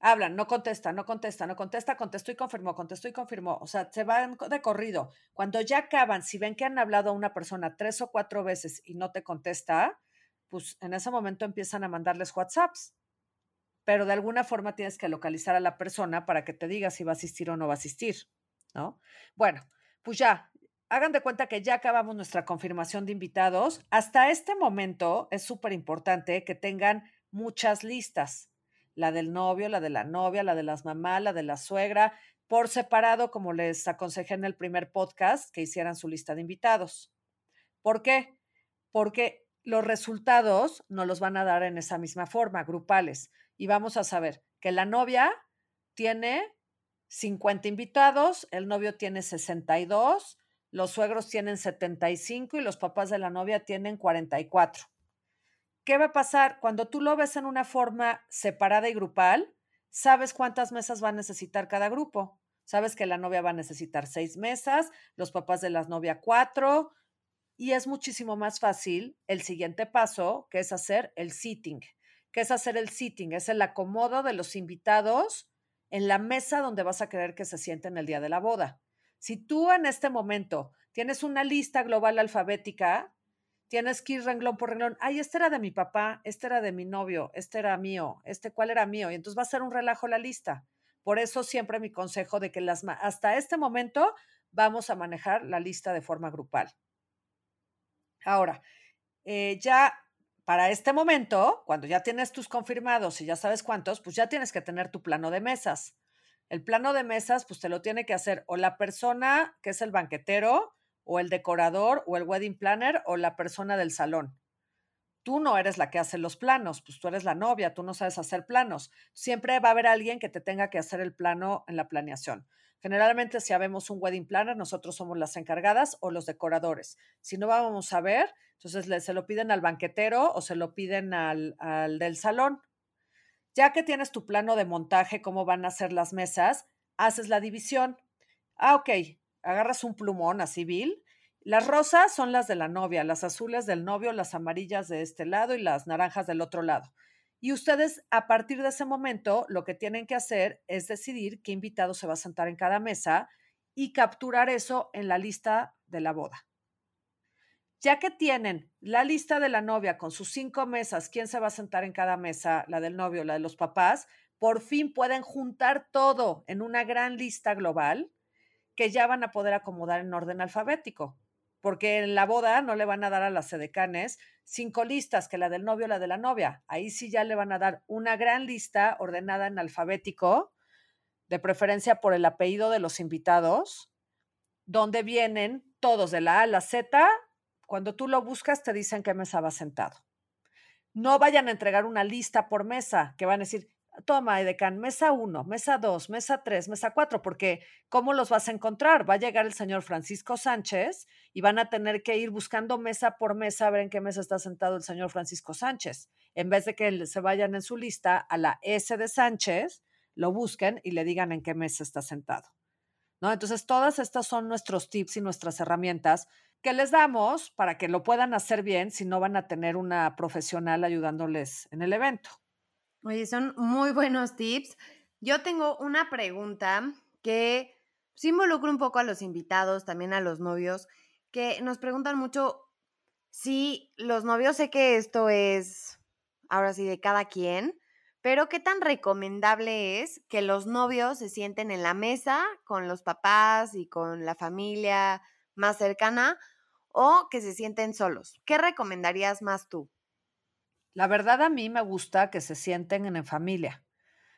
Hablan, no contesta, no contesta, no contesta, contestó y confirmó, contestó y confirmó. O sea, se van de corrido. Cuando ya acaban, si ven que han hablado a una persona tres o cuatro veces y no te contesta, pues en ese momento empiezan a mandarles WhatsApps. Pero de alguna forma tienes que localizar a la persona para que te diga si va a asistir o no va a asistir, ¿no? Bueno, pues ya, hagan de cuenta que ya acabamos nuestra confirmación de invitados. Hasta este momento es súper importante que tengan muchas listas. La del novio, la de la novia, la de las mamás, la de la suegra, por separado, como les aconsejé en el primer podcast, que hicieran su lista de invitados. ¿Por qué? Porque los resultados nos los van a dar en esa misma forma, grupales. Y vamos a saber que la novia tiene 50 invitados, el novio tiene 62, los suegros tienen 75 y los papás de la novia tienen 44. ¿Qué va a pasar? Cuando tú lo ves en una forma separada y grupal, sabes cuántas mesas va a necesitar cada grupo. Sabes que la novia va a necesitar seis mesas, los papás de la novia cuatro, y es muchísimo más fácil el siguiente paso, que es hacer el sitting. ¿Qué es hacer el sitting? Es el acomodo de los invitados en la mesa donde vas a querer que se sienten el día de la boda. Si tú en este momento tienes una lista global alfabética, tienes que ir renglón por renglón. Ay, este era de mi papá, este era de mi novio, este era mío, este cuál era mío. Y entonces va a ser un relajo la lista. Por eso siempre mi consejo de que las, hasta este momento vamos a manejar la lista de forma grupal. Ahora, eh, ya para este momento, cuando ya tienes tus confirmados y ya sabes cuántos, pues ya tienes que tener tu plano de mesas. El plano de mesas, pues te lo tiene que hacer o la persona que es el banquetero, o el decorador, o el wedding planner, o la persona del salón. Tú no eres la que hace los planos, pues tú eres la novia, tú no sabes hacer planos. Siempre va a haber alguien que te tenga que hacer el plano en la planeación. Generalmente, si habemos un wedding planner, nosotros somos las encargadas o los decoradores. Si no vamos a ver, entonces se lo piden al banquetero o se lo piden al, del salón. Ya que tienes tu plano de montaje, cómo van a ser las mesas, haces la división. Ah, ok, agarras un plumón así, Bill. Las rosas son las de la novia, las azules del novio, las amarillas de este lado y las naranjas del otro lado. Y ustedes, a partir de ese momento, lo que tienen que hacer es decidir qué invitado se va a sentar en cada mesa y capturar eso en la lista de la boda. Ya que tienen la lista de la novia con sus cinco mesas, quién se va a sentar en cada mesa, la del novio, la de los papás, por fin pueden juntar todo en una gran lista global que ya van a poder acomodar en orden alfabético porque en la boda no le van a dar a las sedecanes cinco listas, que la del novio, la de la novia. Ahí sí ya le van a dar una gran lista ordenada en alfabético, de preferencia por el apellido de los invitados, donde vienen todos de la A a la Z. Cuando tú lo buscas, te dicen qué mesa va sentado. No vayan a entregar una lista por mesa, que van a decir, toma, Edecan, mesa 1, mesa 2, mesa 3, mesa 4, porque ¿cómo los vas a encontrar? Va a llegar el señor Francisco Sánchez y van a tener que ir buscando mesa por mesa a ver en qué mesa está sentado el señor Francisco Sánchez. En vez de que se vayan en su lista a la S de Sánchez, lo busquen y le digan en qué mesa está sentado. ¿No? Entonces, todas estas son nuestros tips y nuestras herramientas que les damos para que lo puedan hacer bien si no van a tener una profesional ayudándoles en el evento. Oye, son muy buenos tips. Yo tengo una pregunta que sí involucra un poco a los invitados, también a los novios, que nos preguntan mucho si los novios, sé que esto es ahora sí de cada quien, pero qué tan recomendable es que los novios se sienten en la mesa con los papás y con la familia más cercana o que se sienten solos. ¿Qué recomendarías más tú? La verdad a mí me gusta que se sienten en familia.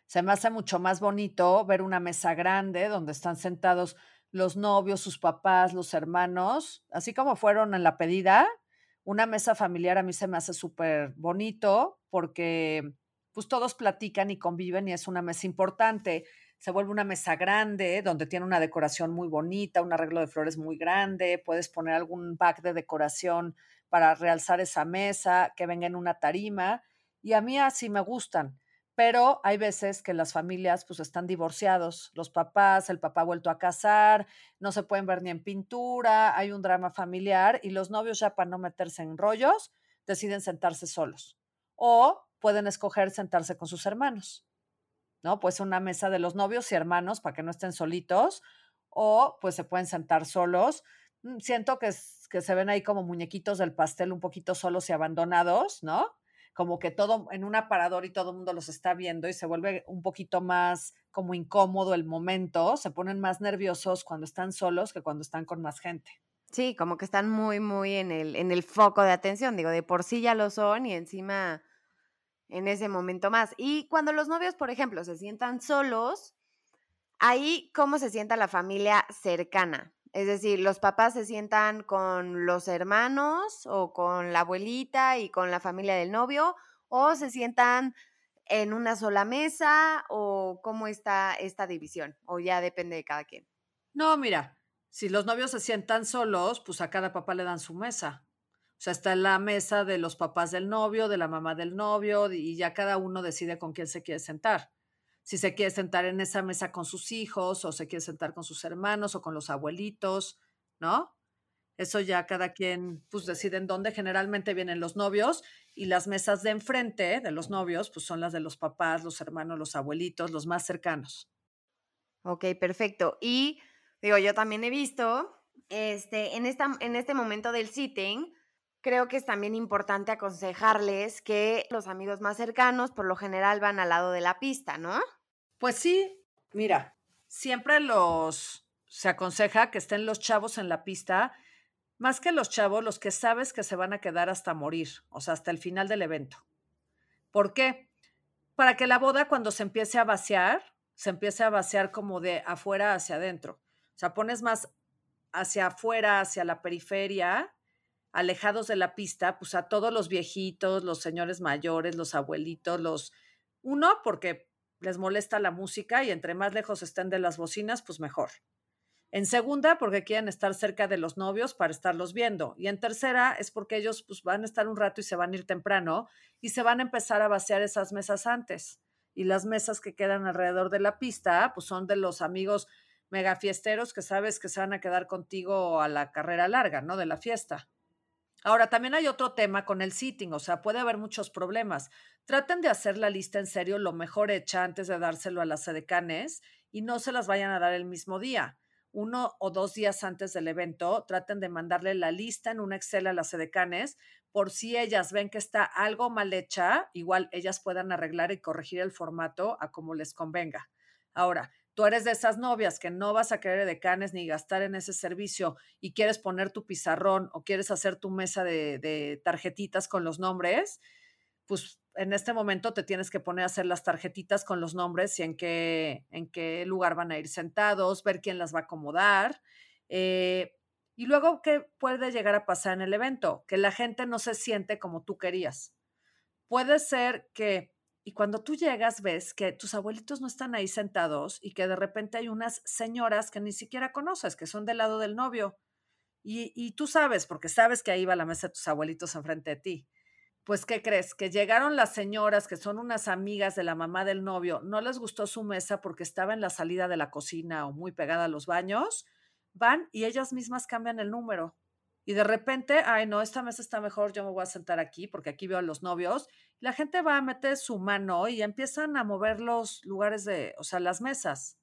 Se me hace mucho más bonito ver una mesa grande donde están sentados los novios, sus papás, los hermanos, así como fueron en la pedida. Una mesa familiar a mí se me hace súper bonito porque pues todos platican y conviven y es una mesa importante. Se vuelve una mesa grande donde tiene una decoración muy bonita, un arreglo de flores muy grande, puedes poner algún pack de decoración para realzar esa mesa, que venga en una tarima. Y a mí así me gustan. Pero hay veces que las familias pues están divorciados, los papás, el papá ha vuelto a casar, no se pueden ver ni en pintura, hay un drama familiar y los novios ya para no meterse en rollos deciden sentarse solos o pueden escoger sentarse con sus hermanos, ¿no? Pues una mesa de los novios y hermanos para que no estén solitos o pues se pueden sentar solos siento que, que se ven ahí como muñequitos del pastel un poquito solos y abandonados, ¿no? Como que todo en un aparador y todo el mundo los está viendo y se vuelve un poquito más como incómodo el momento, se ponen más nerviosos cuando están solos que cuando están con más gente. Sí, como que están muy, muy en el, en el foco de atención. Digo, de por sí ya lo son y encima en ese momento más. Y cuando los novios, por ejemplo, se sientan solos, ahí cómo se sienta la familia cercana. Es decir, los papás se sientan con los hermanos o con la abuelita y con la familia del novio, o se sientan en una sola mesa, o cómo está esta división, o ya depende de cada quien. No, mira, si los novios se sientan solos, pues a cada papá le dan su mesa. O sea, está la mesa de los papás del novio, de la mamá del novio, y ya cada uno decide con quién se quiere sentar. Si se quiere sentar en esa mesa con sus hijos, o se quiere sentar con sus hermanos, o con los abuelitos, ¿no? Eso ya cada quien, pues decide en dónde. Generalmente vienen los novios y las mesas de enfrente de los novios, pues son las de los papás, los hermanos, los abuelitos, los más cercanos. Ok, perfecto. Y digo, yo también he visto, este, en, esta, en este momento del sitting, creo que es también importante aconsejarles que los amigos más cercanos por lo general van al lado de la pista, ¿no? Pues sí, mira, siempre los se aconseja que estén los chavos en la pista, más que los chavos, los que sabes que se van a quedar hasta morir, o sea, hasta el final del evento. ¿Por qué? Para que la boda cuando se empiece a vaciar, se empiece a vaciar como de afuera hacia adentro. O sea, pones más hacia afuera, hacia la periferia, alejados de la pista, pues a todos los viejitos, los señores mayores, los abuelitos, los... Uno, porque les molesta la música y entre más lejos estén de las bocinas, pues mejor. En segunda, porque quieren estar cerca de los novios para estarlos viendo. Y en tercera, es porque ellos pues, van a estar un rato y se van a ir temprano y se van a empezar a vaciar esas mesas antes. Y las mesas que quedan alrededor de la pista, pues son de los amigos megafiesteros que sabes que se van a quedar contigo a la carrera larga, ¿no? De la fiesta. Ahora, también hay otro tema con el sitting, o sea, puede haber muchos problemas. Traten de hacer la lista en serio lo mejor hecha antes de dárselo a las edecanes y no se las vayan a dar el mismo día. Uno o dos días antes del evento, traten de mandarle la lista en un Excel a las edecanes por si ellas ven que está algo mal hecha, igual ellas puedan arreglar y corregir el formato a como les convenga. Ahora, tú eres de esas novias que no vas a querer decanes ni gastar en ese servicio y quieres poner tu pizarrón o quieres hacer tu mesa de, tarjetitas con los nombres, pues en este momento te tienes que poner a hacer las tarjetitas con los nombres y en qué, en qué lugar van a ir sentados, ver quién las va a acomodar. Eh, y luego, ¿qué puede llegar a pasar en el evento? Que la gente no se siente como tú querías. Puede ser que y cuando tú llegas, ves que tus abuelitos no están ahí sentados y que de repente hay unas señoras que ni siquiera conoces, que son del lado del novio. Y, tú sabes, porque sabes que ahí va la mesa de tus abuelitos enfrente de ti. Pues, ¿qué crees? Que llegaron las señoras que son unas amigas de la mamá del novio, no les gustó su mesa porque estaba en la salida de la cocina o muy pegada a los baños, van y ellas mismas cambian el número y de repente, ay, no, esta mesa está mejor, yo me voy a sentar aquí porque aquí veo a los novios. La gente va a meter su mano y empiezan a mover los lugares de, o sea, las mesas.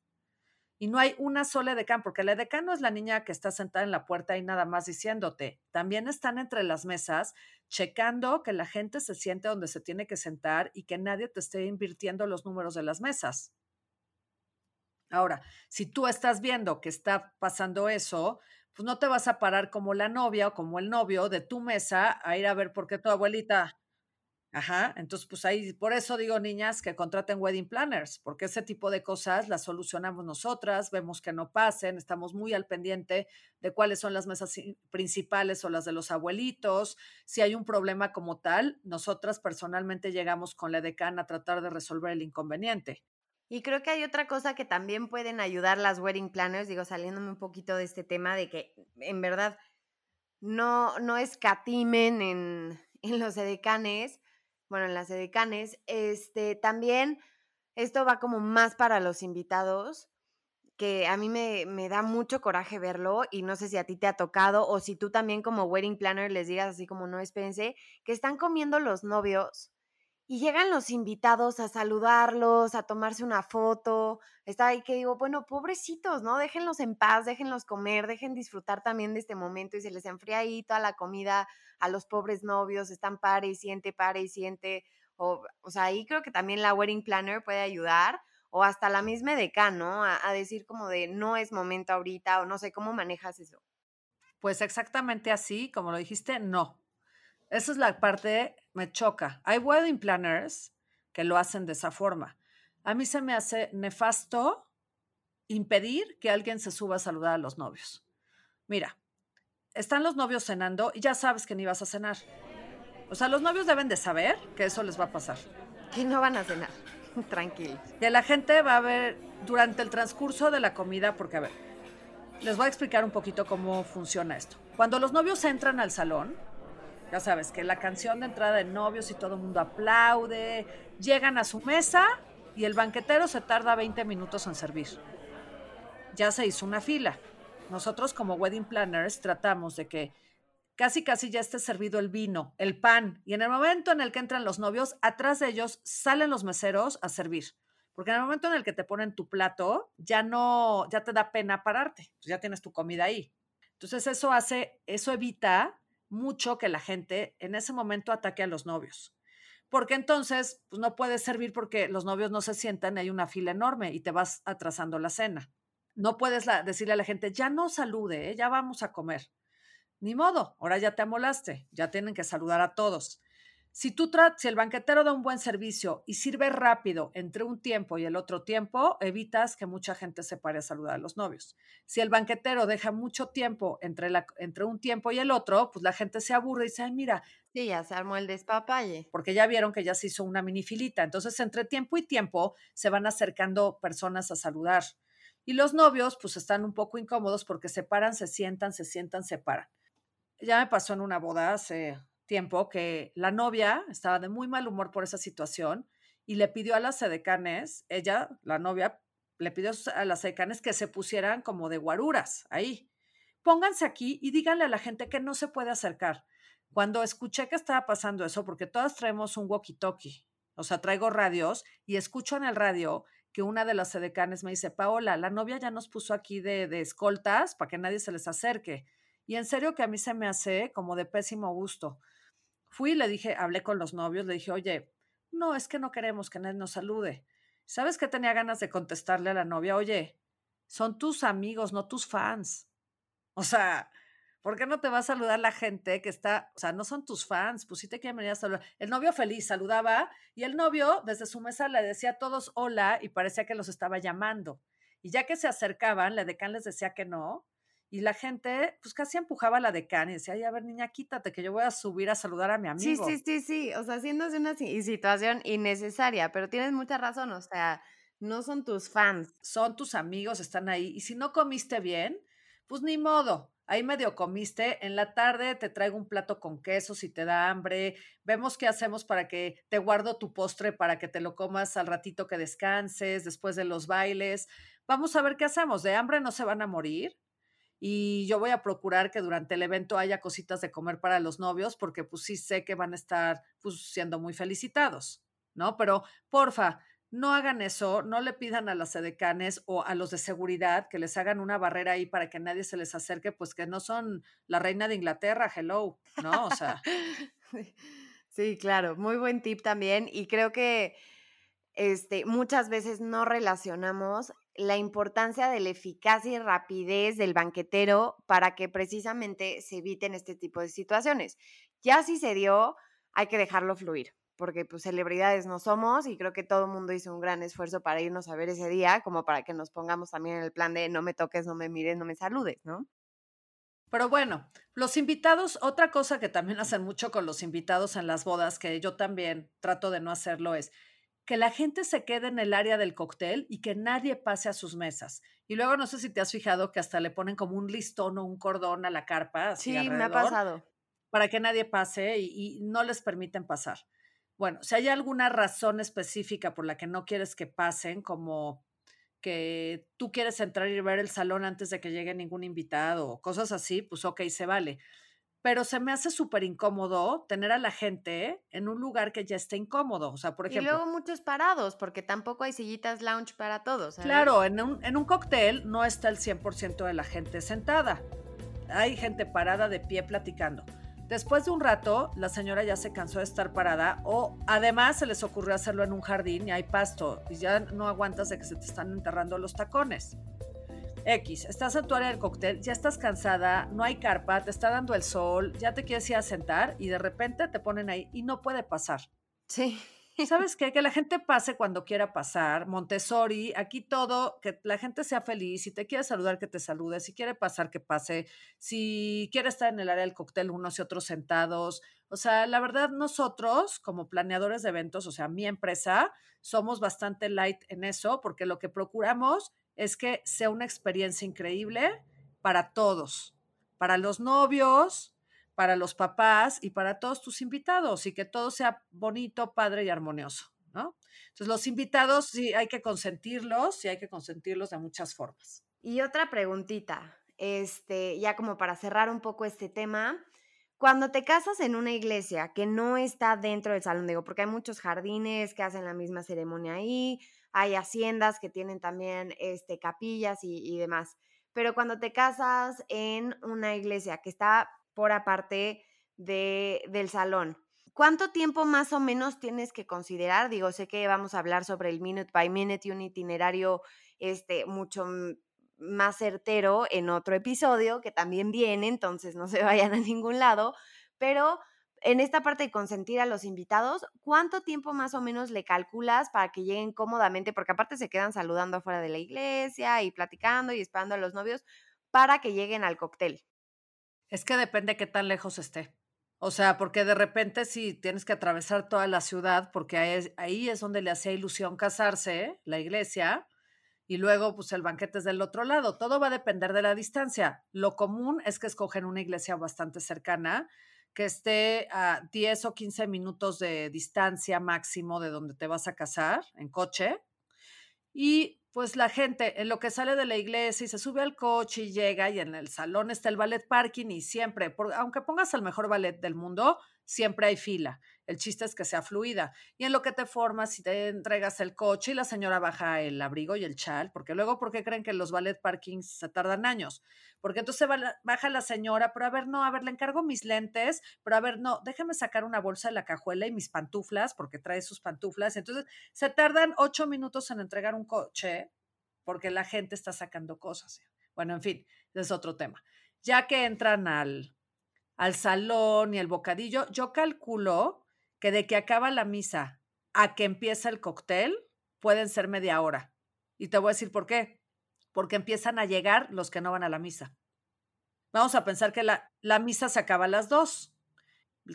Y no hay una sola edecán, porque la edecán no es la niña que está sentada en la puerta y nada más diciéndote. También están entre las mesas checando que la gente se siente donde se tiene que sentar y que nadie te esté invirtiendo los números de las mesas. Ahora, si tú estás viendo que está pasando eso, pues no te vas a parar como la novia o como el novio de tu mesa a ir a ver por qué tu abuelita. Ajá, entonces pues ahí, por eso digo niñas que contraten wedding planners, porque ese tipo de cosas las solucionamos nosotras, vemos que no pasen, estamos muy al pendiente de cuáles son las mesas principales o las de los abuelitos, si hay un problema como tal, nosotras personalmente llegamos con la decana a tratar de resolver el inconveniente. Y creo que hay otra cosa que también pueden ayudar las wedding planners, digo, saliéndome un poquito de este tema de que en verdad no, no escatimen en, en los edecanes, bueno, en las edecanes, este, también esto va como más para los invitados, que a mí me, me, da mucho coraje verlo y no sé si a ti te ha tocado o si tú también como wedding planner les digas así como no espérense, que están comiendo los novios y llegan los invitados a saludarlos, a tomarse una foto. Está ahí que digo, bueno, pobrecitos, ¿no? Déjenlos en paz, déjenlos comer, dejen disfrutar también de este momento y se les enfría ahí toda la comida a los pobres novios, están pare y siente, pare y siente. O, o sea, ahí creo que también la wedding planner puede ayudar o hasta la misma decano ¿no? A, a decir como de no es momento ahorita o no sé cómo manejas eso. Pues exactamente así, como lo dijiste, no. Esa es la parte, me choca. Hay wedding planners que lo hacen de esa forma. A mí se me hace nefasto impedir que alguien se suba a saludar a los novios. Mira, están los novios cenando y ya sabes que ni vas a cenar. O sea, los novios deben de saber que eso les va a pasar. Que no van a cenar. Tranquilo. Que la gente va a ver durante el transcurso de la comida, porque a ver, les voy a explicar un poquito cómo funciona esto. Cuando los novios entran al salón, ya sabes que la canción de entrada de novios y todo el mundo aplaude, llegan a su mesa y el banquetero se tarda 20 minutos en servir. Ya se hizo una fila. Nosotros como wedding planners tratamos de que casi casi ya esté servido el vino, el pan, y en el momento en el que entran los novios, atrás de ellos salen los meseros a servir. Porque en el momento en el que te ponen tu plato, ya no, ya te da pena pararte, pues ya tienes tu comida ahí. Entonces eso hace, eso evita mucho que la gente en ese momento ataque a los novios. Porque entonces, pues no puedes servir porque los novios no se sientan, hay una fila enorme y te vas atrasando la cena. No puedes decirle a la gente, ya no salude, ¿eh? ya vamos a comer. Ni modo, ahora ya te amolaste, ya tienen que saludar a todos. Si tú si el banquetero da un buen servicio y sirve rápido entre un tiempo y el otro tiempo, evitas que mucha gente se pare a saludar a los novios. Si el banquetero deja mucho tiempo entre, la, entre un tiempo y el otro, pues la gente se aburre y dice, ay, mira. Sí, ya se armó el despapalle. Porque ya vieron que ya se hizo una mini filita. Entonces, entre tiempo y tiempo se van acercando personas a saludar. Y los novios, pues están un poco incómodos porque se paran, se sientan, se sientan, se paran. Ya me pasó en una boda hace tiempo que la novia estaba de muy mal humor por esa situación y le pidió a las sedecanes, ella, la novia, le pidió a las sedecanes que se pusieran como de guaruras ahí. Pónganse aquí y díganle a la gente que no se puede acercar. Cuando escuché que estaba pasando eso, porque todas traemos un walkie-talkie, o sea, traigo radios y escucho en el radio que una de las sedecanes me dice, Paola, la novia ya nos puso aquí de, escoltas para que nadie se les acerque. Y en serio que a mí se me hace como de pésimo gusto. Fui y le dije, hablé con los novios, le dije, oye, no, es que no queremos que nadie nos salude. ¿Sabes qué tenía ganas de contestarle a la novia? Oye, son tus amigos, no tus fans. O sea, ¿por qué no te va a saludar la gente que está, o sea, no son tus fans, pues sí te quieren venir a saludar. El novio feliz saludaba y el novio desde su mesa le decía a todos hola y parecía que los estaba llamando. Y ya que se acercaban, la decán les decía que no y la gente, pues casi empujaba a la decana y decía, ay, a ver, niña, quítate, que yo voy a subir a saludar a mi amigo. Sí, sí, sí, sí. O sea, haciéndose una situación innecesaria, pero tienes mucha razón. O sea, no son tus fans. Son tus amigos, están ahí. Y si no comiste bien, pues ni modo. Ahí medio comiste, en la tarde te traigo un plato con queso si te da hambre, vemos qué hacemos para que te guardo tu postre para que te lo comas al ratito que descanses, después de los bailes. Vamos a ver qué hacemos, de hambre no se van a morir, y yo voy a procurar que durante el evento haya cositas de comer para los novios porque pues sí sé que van a estar pues siendo muy felicitados, ¿no? Pero porfa, no hagan eso, no le pidan a las edecanes o a los de seguridad que les hagan una barrera ahí para que nadie se les acerque, pues que no son la reina de Inglaterra, hello, ¿no? O sea. Sí, claro, muy buen tip también y creo que este, muchas veces no relacionamos la importancia de la eficacia y rapidez del banquetero para que precisamente se eviten este tipo de situaciones. Ya si se dio, hay que dejarlo fluir, porque pues celebridades no somos y creo que todo el mundo hizo un gran esfuerzo para irnos a ver ese día, como para que nos pongamos también en el plan de no me toques, no me mires, no me saludes, ¿no? Pero bueno, los invitados, otra cosa que también hacen mucho con los invitados en las bodas, que yo también trato de no hacerlo, es que la gente se quede en el área del cóctel y que nadie pase a sus mesas. Y luego no sé si te has fijado que hasta le ponen como un listón o un cordón a la carpa. sí, me ha pasado. Para que nadie pase y, y, no les permiten pasar. Bueno, si hay alguna razón específica por la que no quieres que pasen, como que tú quieres entrar y ver el salón antes de que llegue ningún invitado o cosas así, pues ok, se vale pero se me hace súper incómodo tener a la gente en un lugar que ya esté incómodo. O sea, por ejemplo. Y luego muchos parados, porque tampoco hay sillitas lounge para todos. Claro, en un, en un cóctel no está el 100% de la gente sentada. Hay gente parada de pie platicando. Después de un rato, la señora ya se cansó de estar parada o además se les ocurrió hacerlo en un jardín y hay pasto y ya no aguantas de que se te están enterrando los tacones. X, estás en tu área del cóctel, ya estás cansada, no hay carpa, te está dando el sol, ya te quieres ir a sentar y de repente te ponen ahí y no puede pasar. Sí. ¿Sabes qué? Que la gente pase cuando quiera pasar. Montessori, aquí todo, que la gente sea feliz. Si te quiere saludar, que te salude. Si quiere pasar, que pase. Si quiere estar en el área del cóctel, unos y otros sentados. O sea, la verdad, nosotros, como planeadores de eventos, o sea, mi empresa, somos bastante light en eso, porque lo que procuramos es que sea una experiencia increíble para todos, para los novios, para los papás y para todos tus invitados y que todo sea bonito, padre y armonioso, ¿no? Entonces, los invitados sí hay que consentirlos y hay que consentirlos de muchas formas. Y otra preguntita, este, ya como para cerrar un poco este tema, cuando te casas en una iglesia que no está dentro del salón, digo, porque hay muchos jardines que hacen la misma ceremonia ahí, hay haciendas que tienen también este, capillas y, demás, pero cuando te casas en una iglesia que está por aparte de, del salón. ¿Cuánto tiempo más o menos tienes que considerar? Digo, sé que vamos a hablar sobre el minute by minute y un itinerario este, mucho más certero en otro episodio que también viene, entonces no se vayan a ningún lado, pero en esta parte de consentir a los invitados, ¿cuánto tiempo más o menos le calculas para que lleguen cómodamente? Porque aparte se quedan saludando afuera de la iglesia y platicando y esperando a los novios para que lleguen al cóctel. Es que depende qué tan lejos esté. O sea, porque de repente si tienes que atravesar toda la ciudad, porque ahí es, donde le hacía ilusión casarse, la iglesia, y luego pues el banquete es del otro lado. Todo va a depender de la distancia. Lo común es que escogen una iglesia bastante cercana, que esté a 10 o 15 minutos de distancia máximo de donde te vas a casar en coche. Y pues la gente en lo que sale de la iglesia y se sube al coche y llega y en el salón está el ballet parking y siempre, aunque pongas el mejor ballet del mundo, siempre hay fila. El chiste es que sea fluida. Y en lo que te formas y te entregas el coche y la señora baja el abrigo y el chal, porque luego, ¿por qué creen que los ballet parkings se tardan años? Porque entonces baja la señora, pero a ver, no, a ver, le encargo mis lentes, pero a ver, no, déjeme sacar una bolsa de la cajuela y mis pantuflas, porque trae sus pantuflas. Entonces, se tardan ocho minutos en entregar un coche porque la gente está sacando cosas. Bueno, en fin, es otro tema. Ya que entran al, al salón y el bocadillo, yo calculo que de que acaba la misa a que empieza el cóctel pueden ser media hora. Y te voy a decir por qué. Porque empiezan a llegar los que no van a la misa. Vamos a pensar que la, la misa se acaba a las dos.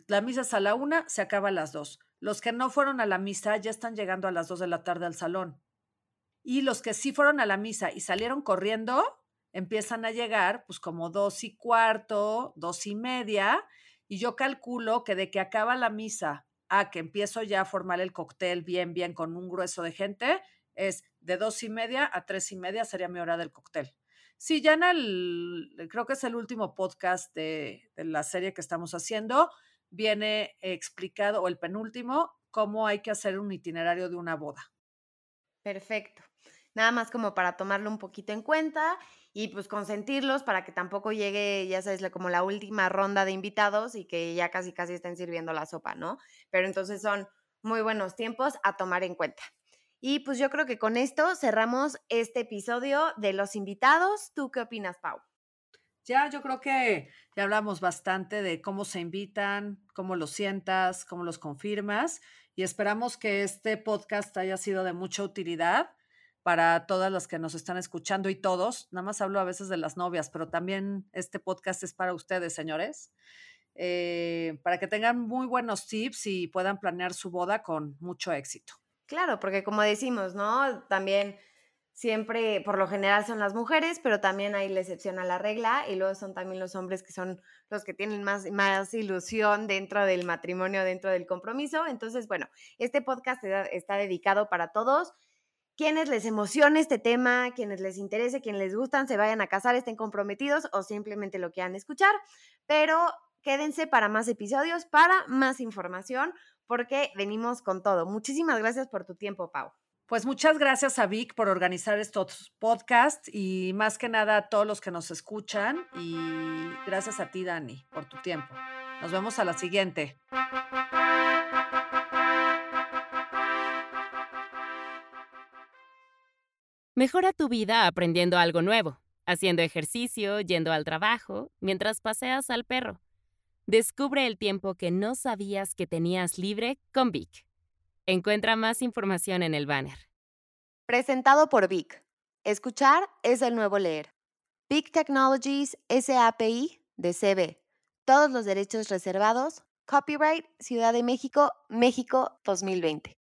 La misa es a la una, se acaba a las dos. Los que no fueron a la misa ya están llegando a las dos de la tarde al salón. Y los que sí fueron a la misa y salieron corriendo, empiezan a llegar pues como dos y cuarto, dos y media, y yo calculo que de que acaba la misa a que empiezo ya a formar el cóctel bien, bien con un grueso de gente, es de dos y media a tres y media sería mi hora del cóctel. Sí, ya en el, creo que es el último podcast de, de la serie que estamos haciendo, viene explicado, o el penúltimo, cómo hay que hacer un itinerario de una boda. Perfecto. Nada más como para tomarlo un poquito en cuenta y pues consentirlos para que tampoco llegue, ya sabes, como la última ronda de invitados y que ya casi casi estén sirviendo la sopa, ¿no? Pero entonces son muy buenos tiempos a tomar en cuenta. Y pues yo creo que con esto cerramos este episodio de los invitados. ¿Tú qué opinas, Pau? Ya, yo creo que ya hablamos bastante de cómo se invitan, cómo los sientas, cómo los confirmas y esperamos que este podcast haya sido de mucha utilidad para todas las que nos están escuchando y todos. Nada más hablo a veces de las novias, pero también este podcast es para ustedes, señores, eh, para que tengan muy buenos tips y puedan planear su boda con mucho éxito. Claro, porque como decimos, ¿no? También siempre, por lo general son las mujeres, pero también hay la excepción a la regla y luego son también los hombres que son los que tienen más, más ilusión dentro del matrimonio, dentro del compromiso. Entonces, bueno, este podcast está dedicado para todos quienes les emocione este tema, quienes les interese, quienes les gustan, se vayan a casar, estén comprometidos o simplemente lo quieran escuchar, pero quédense para más episodios, para más información, porque venimos con todo. Muchísimas gracias por tu tiempo, Pau. Pues muchas gracias a Vic por organizar estos podcasts y más que nada a todos los que nos escuchan y gracias a ti, Dani, por tu tiempo. Nos vemos a la siguiente. Mejora tu vida aprendiendo algo nuevo. haciendo ejercicio, yendo al trabajo, mientras paseas al perro. Descubre el tiempo que no sabías que tenías libre con Vic. Encuentra más información en el banner. Presentado por Vic. Escuchar es el nuevo leer. Vic Technologies SAPI de CB. Todos los derechos reservados. Copyright Ciudad de México, México 2020.